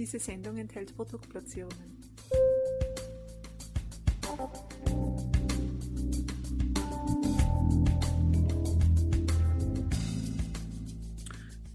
Diese Sendung enthält Produktplatzierungen.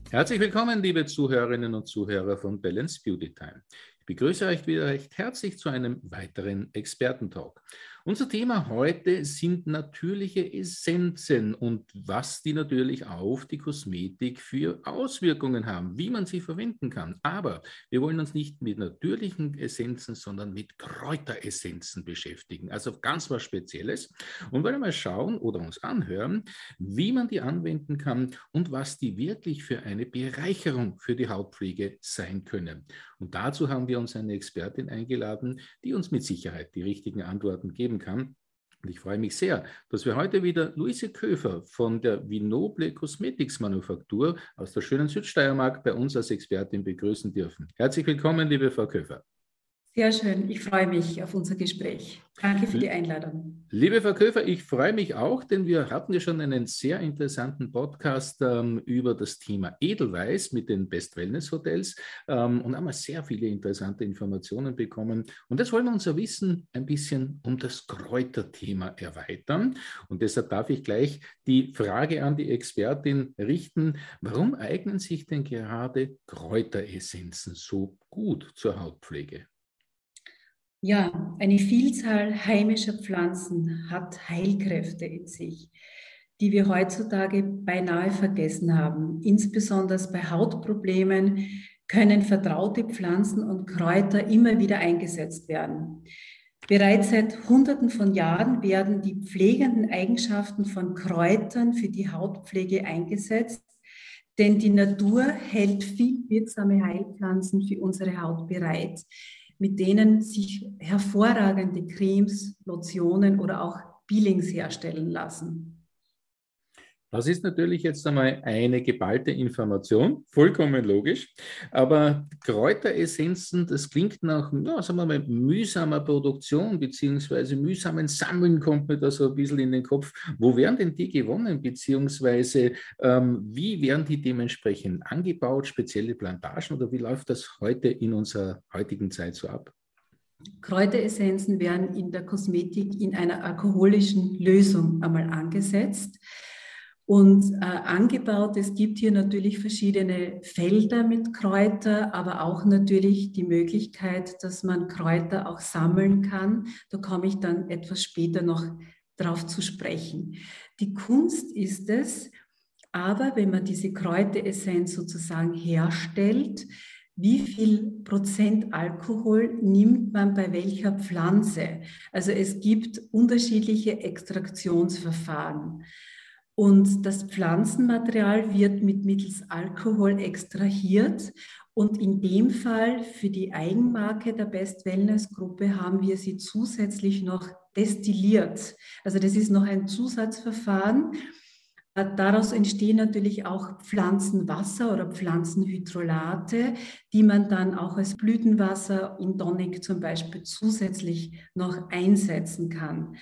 Herzlich willkommen, liebe Zuhörerinnen und Zuhörer von Balance Beauty Time. Ich begrüße euch wieder recht herzlich zu einem weiteren Expertentalk. Unser Thema heute sind natürliche Essenzen und was die natürlich auf die Kosmetik für Auswirkungen haben, wie man sie verwenden kann. Aber wir wollen uns nicht mit natürlichen Essenzen, sondern mit Kräuteressenzen beschäftigen. Also ganz was Spezielles. Und wollen mal schauen oder uns anhören, wie man die anwenden kann und was die wirklich für eine Bereicherung für die Hautpflege sein können. Und dazu haben wir uns eine Expertin eingeladen, die uns mit Sicherheit die richtigen Antworten geben kann. Und ich freue mich sehr, dass wir heute wieder Luise Köfer von der Vinoble Cosmetics Manufaktur aus der schönen Südsteiermark bei uns als Expertin begrüßen dürfen. Herzlich willkommen, liebe Frau Köfer. Sehr schön. Ich freue mich auf unser Gespräch. Danke für die Einladung. Liebe Frau Köfer, ich freue mich auch, denn wir hatten ja schon einen sehr interessanten Podcast ähm, über das Thema Edelweiß mit den Best Wellness Hotels ähm, und haben sehr viele interessante Informationen bekommen. Und jetzt wollen wir unser Wissen ein bisschen um das Kräuterthema erweitern. Und deshalb darf ich gleich die Frage an die Expertin richten, warum eignen sich denn gerade Kräuteressenzen so gut zur Hautpflege? Ja, eine Vielzahl heimischer Pflanzen hat Heilkräfte in sich, die wir heutzutage beinahe vergessen haben. Insbesondere bei Hautproblemen können vertraute Pflanzen und Kräuter immer wieder eingesetzt werden. Bereits seit Hunderten von Jahren werden die pflegenden Eigenschaften von Kräutern für die Hautpflege eingesetzt, denn die Natur hält viel wirksame Heilpflanzen für unsere Haut bereit mit denen sich hervorragende Cremes, Lotionen oder auch Peelings herstellen lassen. Das ist natürlich jetzt einmal eine geballte Information, vollkommen logisch. Aber Kräuteressenzen, das klingt nach, ja, sagen wir mal, mühsamer Produktion beziehungsweise mühsamen Sammeln kommt mir da so ein bisschen in den Kopf. Wo werden denn die gewonnen, beziehungsweise ähm, wie werden die dementsprechend angebaut, spezielle Plantagen oder wie läuft das heute in unserer heutigen Zeit so ab? Kräuteressenzen werden in der Kosmetik in einer alkoholischen Lösung einmal angesetzt und äh, angebaut. Es gibt hier natürlich verschiedene Felder mit Kräuter, aber auch natürlich die Möglichkeit, dass man Kräuter auch sammeln kann. Da komme ich dann etwas später noch drauf zu sprechen. Die Kunst ist es, aber wenn man diese Kräuteressenz sozusagen herstellt, wie viel Prozent Alkohol nimmt man bei welcher Pflanze? Also es gibt unterschiedliche Extraktionsverfahren. Und das Pflanzenmaterial wird mit mittels Alkohol extrahiert. Und in dem Fall für die Eigenmarke der Best Wellness Gruppe haben wir sie zusätzlich noch destilliert. Also das ist noch ein Zusatzverfahren. Daraus entstehen natürlich auch Pflanzenwasser oder Pflanzenhydrolate, die man dann auch als Blütenwasser in Tonic zum Beispiel zusätzlich noch einsetzen kann.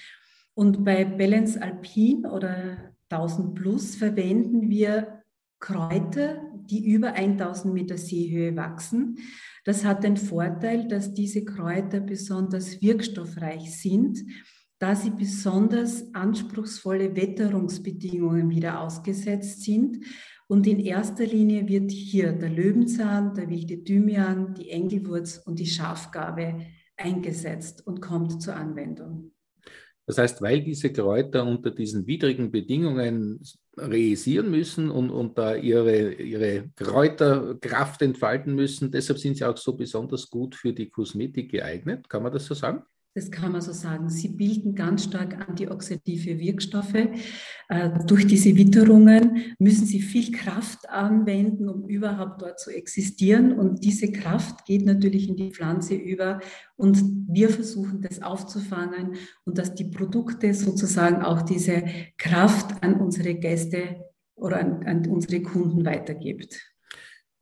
Und bei Balance Alpine oder 1000 plus verwenden wir Kräuter, die über 1000 Meter Seehöhe wachsen. Das hat den Vorteil, dass diese Kräuter besonders wirkstoffreich sind, da sie besonders anspruchsvolle Wetterungsbedingungen wieder ausgesetzt sind. Und in erster Linie wird hier der Löwenzahn, der wilde Thymian, die Engelwurz und die Schafgarbe eingesetzt und kommt zur Anwendung. Das heißt, weil diese Kräuter unter diesen widrigen Bedingungen reisieren müssen und, und da ihre, ihre Kräuterkraft entfalten müssen, deshalb sind sie auch so besonders gut für die Kosmetik geeignet. Kann man das so sagen? Das kann man so sagen. Sie bilden ganz stark antioxidative Wirkstoffe. Äh, durch diese Witterungen müssen sie viel Kraft anwenden, um überhaupt dort zu existieren. Und diese Kraft geht natürlich in die Pflanze über. Und wir versuchen das aufzufangen und dass die Produkte sozusagen auch diese Kraft an unsere Gäste oder an, an unsere Kunden weitergibt.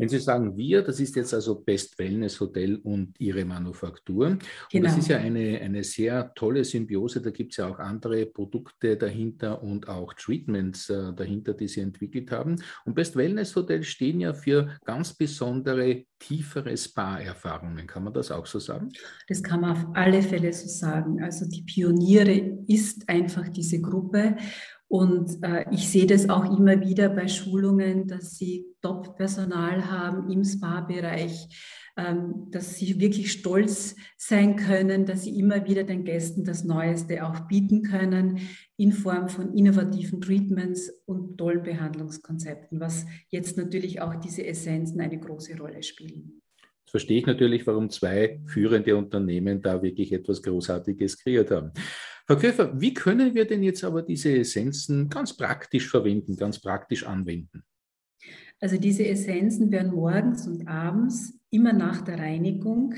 Wenn Sie sagen wir, das ist jetzt also Best Wellness Hotel und Ihre Manufaktur. Genau. Und das ist ja eine, eine sehr tolle Symbiose. Da gibt es ja auch andere Produkte dahinter und auch Treatments äh, dahinter, die Sie entwickelt haben. Und Best Wellness Hotel stehen ja für ganz besondere, tiefere Spa-Erfahrungen. Kann man das auch so sagen? Das kann man auf alle Fälle so sagen. Also die Pioniere ist einfach diese Gruppe. Und äh, ich sehe das auch immer wieder bei Schulungen, dass sie Top-Personal haben im Spa-Bereich, ähm, dass sie wirklich stolz sein können, dass sie immer wieder den Gästen das Neueste auch bieten können in Form von innovativen Treatments und tollen Behandlungskonzepten, was jetzt natürlich auch diese Essenzen eine große Rolle spielen. Jetzt verstehe ich natürlich, warum zwei führende Unternehmen da wirklich etwas Großartiges kreiert haben. Frau Köfer, wie können wir denn jetzt aber diese Essenzen ganz praktisch verwenden, ganz praktisch anwenden? Also diese Essenzen werden morgens und abends immer nach der Reinigung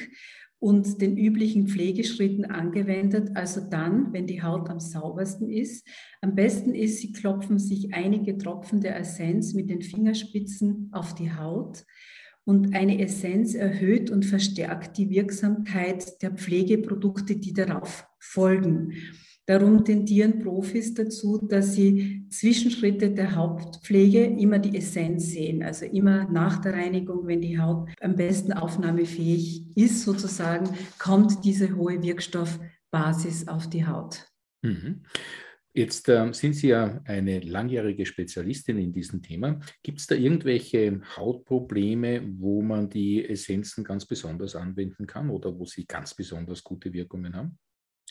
und den üblichen Pflegeschritten angewendet, also dann, wenn die Haut am saubersten ist. Am besten ist, Sie klopfen sich einige Tropfen der Essenz mit den Fingerspitzen auf die Haut und eine Essenz erhöht und verstärkt die Wirksamkeit der Pflegeprodukte, die darauf folgen. Darum tendieren Profis dazu, dass sie Zwischenschritte der Hauptpflege immer die Essenz sehen. Also immer nach der Reinigung, wenn die Haut am besten aufnahmefähig ist, sozusagen, kommt diese hohe Wirkstoffbasis auf die Haut. Mhm. Jetzt äh, sind Sie ja eine langjährige Spezialistin in diesem Thema. Gibt es da irgendwelche Hautprobleme, wo man die Essenzen ganz besonders anwenden kann oder wo sie ganz besonders gute Wirkungen haben?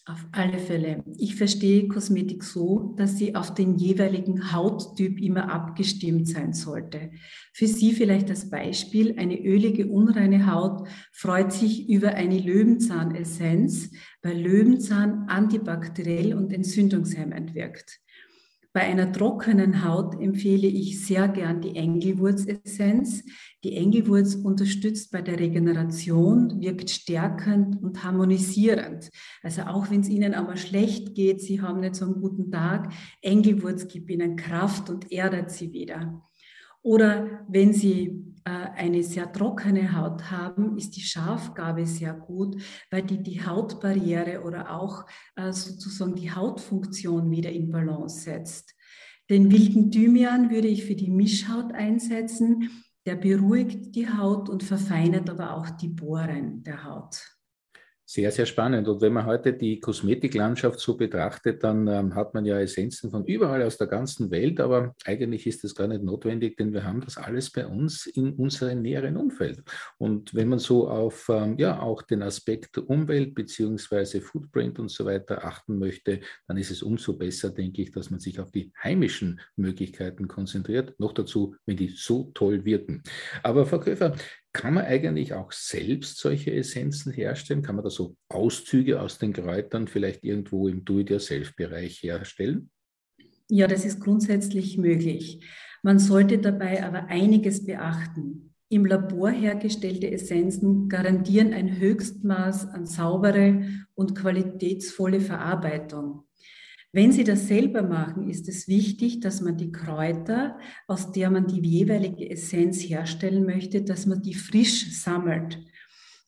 Auf alle Fälle. Ich verstehe Kosmetik so, dass sie auf den jeweiligen Hauttyp immer abgestimmt sein sollte. Für Sie vielleicht als Beispiel, eine ölige, unreine Haut freut sich über eine Löwenzahnessenz, weil Löwenzahn antibakteriell und entzündungshemmend wirkt. Bei einer trockenen Haut empfehle ich sehr gern die Engelwurzessenz. Die Engelwurz unterstützt bei der Regeneration, wirkt stärkend und harmonisierend. Also auch wenn es Ihnen aber schlecht geht, Sie haben nicht so einen guten Tag, Engelwurz gibt Ihnen Kraft und erdet Sie wieder. Oder wenn Sie eine sehr trockene Haut haben, ist die Schafgabe sehr gut, weil die die Hautbarriere oder auch äh, sozusagen die Hautfunktion wieder in Balance setzt. Den wilden Thymian würde ich für die Mischhaut einsetzen. Der beruhigt die Haut und verfeinert aber auch die Poren der Haut. Sehr, sehr spannend. Und wenn man heute die Kosmetiklandschaft so betrachtet, dann ähm, hat man ja Essenzen von überall aus der ganzen Welt, aber eigentlich ist das gar nicht notwendig, denn wir haben das alles bei uns in unserem näheren Umfeld. Und wenn man so auf ähm, ja auch den Aspekt Umwelt beziehungsweise Footprint und so weiter achten möchte, dann ist es umso besser, denke ich, dass man sich auf die heimischen Möglichkeiten konzentriert. Noch dazu, wenn die so toll wirken. Aber Frau Köfer, kann man eigentlich auch selbst solche Essenzen herstellen? Kann man da so Auszüge aus den Kräutern vielleicht irgendwo im Do-it-yourself-Bereich herstellen? Ja, das ist grundsätzlich möglich. Man sollte dabei aber einiges beachten. Im Labor hergestellte Essenzen garantieren ein Höchstmaß an saubere und qualitätsvolle Verarbeitung. Wenn Sie das selber machen, ist es wichtig, dass man die Kräuter, aus der man die jeweilige Essenz herstellen möchte, dass man die frisch sammelt.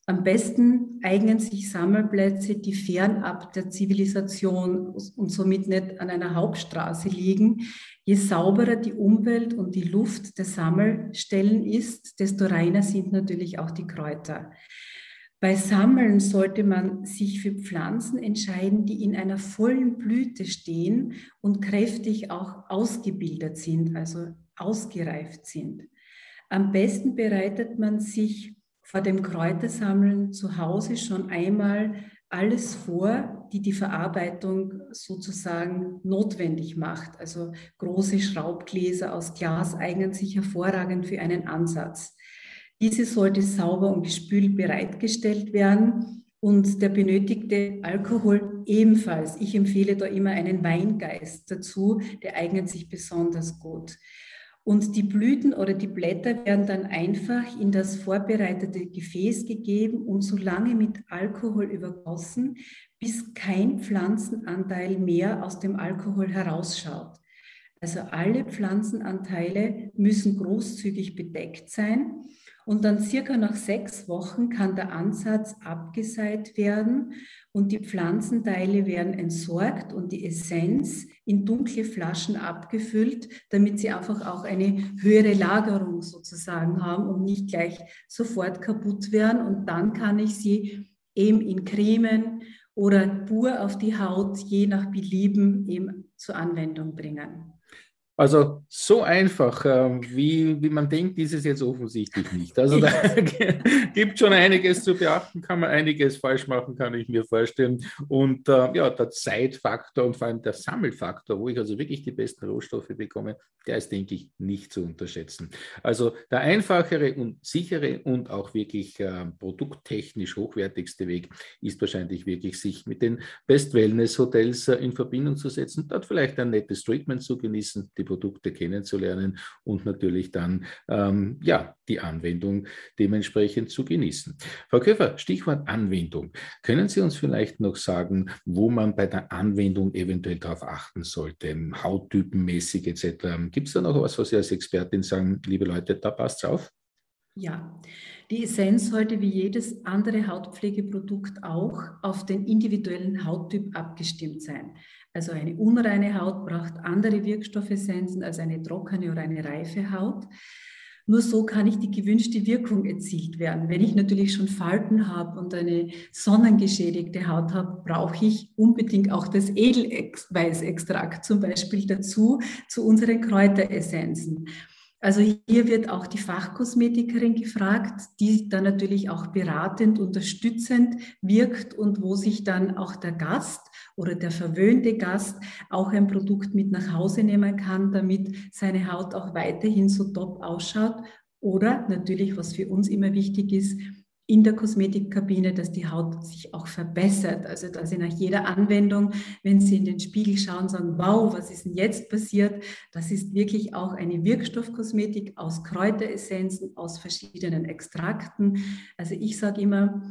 Am besten eignen sich Sammelplätze, die fernab der Zivilisation und somit nicht an einer Hauptstraße liegen. Je sauberer die Umwelt und die Luft der Sammelstellen ist, desto reiner sind natürlich auch die Kräuter. Bei Sammeln sollte man sich für Pflanzen entscheiden, die in einer vollen Blüte stehen und kräftig auch ausgebildet sind, also ausgereift sind. Am besten bereitet man sich vor dem Kräutersammeln zu Hause schon einmal alles vor, die die Verarbeitung sozusagen notwendig macht. Also große Schraubgläser aus Glas eignen sich hervorragend für einen Ansatz. Diese sollte sauber und gespült bereitgestellt werden und der benötigte Alkohol ebenfalls. Ich empfehle da immer einen Weingeist dazu, der eignet sich besonders gut. Und die Blüten oder die Blätter werden dann einfach in das vorbereitete Gefäß gegeben und so lange mit Alkohol übergossen, bis kein Pflanzenanteil mehr aus dem Alkohol herausschaut. Also alle Pflanzenanteile müssen großzügig bedeckt sein Und dann circa nach sechs Wochen kann der Ansatz abgeseit werden und die Pflanzenteile werden entsorgt und die Essenz in dunkle Flaschen abgefüllt, damit sie einfach auch eine höhere Lagerung sozusagen haben und nicht gleich sofort kaputt werden. Und dann kann ich sie eben in Cremen oder pur auf die Haut, je nach Belieben, eben zur Anwendung bringen. Also so einfach, äh, wie, wie man denkt, ist es jetzt offensichtlich nicht. Also da gibt schon einiges zu beachten, kann man einiges falsch machen, kann ich mir vorstellen. Und äh, ja, der Zeitfaktor und vor allem der Sammelfaktor, wo ich also wirklich die besten Rohstoffe bekomme, der ist, denke ich, nicht zu unterschätzen. Also der einfachere und sichere und auch wirklich äh, produkttechnisch hochwertigste Weg ist wahrscheinlich wirklich, sich mit den Best Wellness Hotels äh, in Verbindung zu setzen, dort vielleicht ein nettes Treatment zu genießen, die Produkte kennenzulernen und natürlich dann ähm, ja, die Anwendung dementsprechend zu genießen. Frau Köfer, Stichwort Anwendung. Können Sie uns vielleicht noch sagen, wo man bei der Anwendung eventuell darauf achten sollte, hauttypenmäßig etc.? Gibt es da noch was, was Sie als Expertin sagen, liebe Leute, da passt auf? Ja, die Essenz sollte wie jedes andere Hautpflegeprodukt auch auf den individuellen Hauttyp abgestimmt sein. Also eine unreine Haut braucht andere Wirkstoffessenzen als eine trockene oder eine reife Haut. Nur so kann ich die gewünschte Wirkung erzielt werden. Wenn ich natürlich schon Falten habe und eine sonnengeschädigte Haut habe, brauche ich unbedingt auch das Edelweißextrakt zum Beispiel dazu, zu unseren Kräuteressenzen. Also hier wird auch die Fachkosmetikerin gefragt, die dann natürlich auch beratend, unterstützend wirkt und wo sich dann auch der Gast oder der verwöhnte Gast auch ein Produkt mit nach Hause nehmen kann, damit seine Haut auch weiterhin so top ausschaut. Oder natürlich, was für uns immer wichtig ist, in der Kosmetikkabine, dass die Haut sich auch verbessert. Also dass Sie nach jeder Anwendung, wenn Sie in den Spiegel schauen, sagen, wow, was ist denn jetzt passiert? Das ist wirklich auch eine Wirkstoffkosmetik aus Kräuteressenzen, aus verschiedenen Extrakten. Also ich sage immer,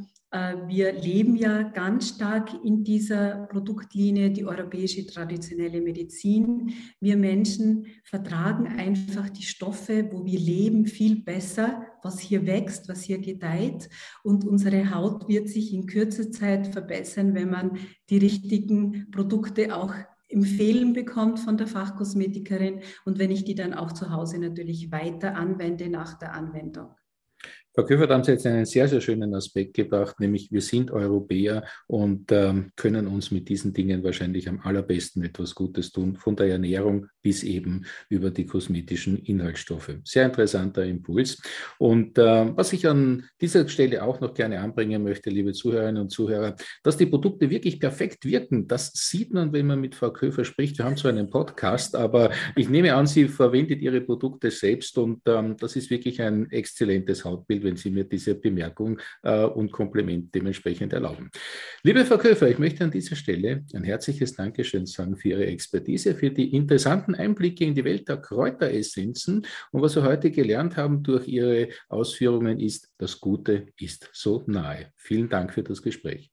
wir leben ja ganz stark in dieser Produktlinie, die europäische traditionelle Medizin. Wir Menschen vertragen einfach die Stoffe, wo wir leben, viel besser, was hier wächst, was hier gedeiht. Und unsere Haut wird sich in kürzer Zeit verbessern, wenn man die richtigen Produkte auch empfehlen bekommt von der Fachkosmetikerin und wenn ich die dann auch zu Hause natürlich weiter anwende nach der Anwendung. Frau Köfer, da haben Sie jetzt einen sehr, sehr schönen Aspekt gebracht, nämlich wir sind Europäer und ähm, können uns mit diesen Dingen wahrscheinlich am allerbesten etwas Gutes tun, von der Ernährung bis eben über die kosmetischen Inhaltsstoffe. Sehr interessanter Impuls. Und äh, was ich an dieser Stelle auch noch gerne anbringen möchte, liebe Zuhörerinnen und Zuhörer, dass die Produkte wirklich perfekt wirken, das sieht man, wenn man mit Frau Köfer spricht. Wir haben zwar einen Podcast, aber ich nehme an, sie verwendet ihre Produkte selbst und ähm, das ist wirklich ein exzellentes Hautbild wenn Sie mir diese Bemerkung äh, und Kompliment dementsprechend erlauben. Liebe Frau Köfer, ich möchte an dieser Stelle ein herzliches Dankeschön sagen für Ihre Expertise, für die interessanten Einblicke in die Welt der Kräuteressenzen. Und was wir heute gelernt haben durch Ihre Ausführungen ist, das Gute ist so nahe. Vielen Dank für das Gespräch.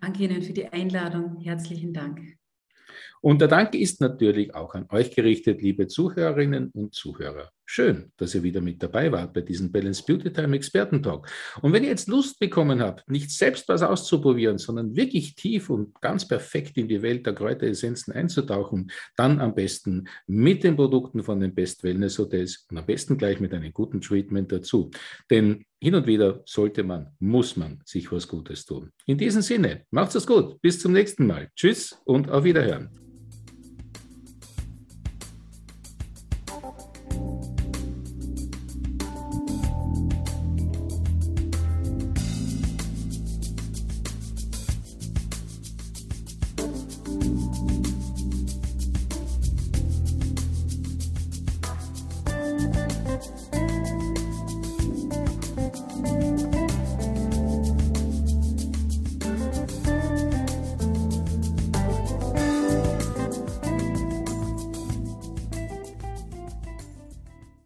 Danke Ihnen für die Einladung. Herzlichen Dank. Und der Dank ist natürlich auch an euch gerichtet, liebe Zuhörerinnen und Zuhörer. Schön, dass ihr wieder mit dabei wart bei diesem Balance Beauty Time Experten-Talk. Und wenn ihr jetzt Lust bekommen habt, nicht selbst was auszuprobieren, sondern wirklich tief und ganz perfekt in die Welt der Kräuteressenzen einzutauchen, dann am besten mit den Produkten von den Best Wellness Hotels und am besten gleich mit einem guten Treatment dazu. Denn hin und wieder sollte man, muss man sich was Gutes tun. In diesem Sinne, macht's es gut. Bis zum nächsten Mal. Tschüss und auf Wiederhören.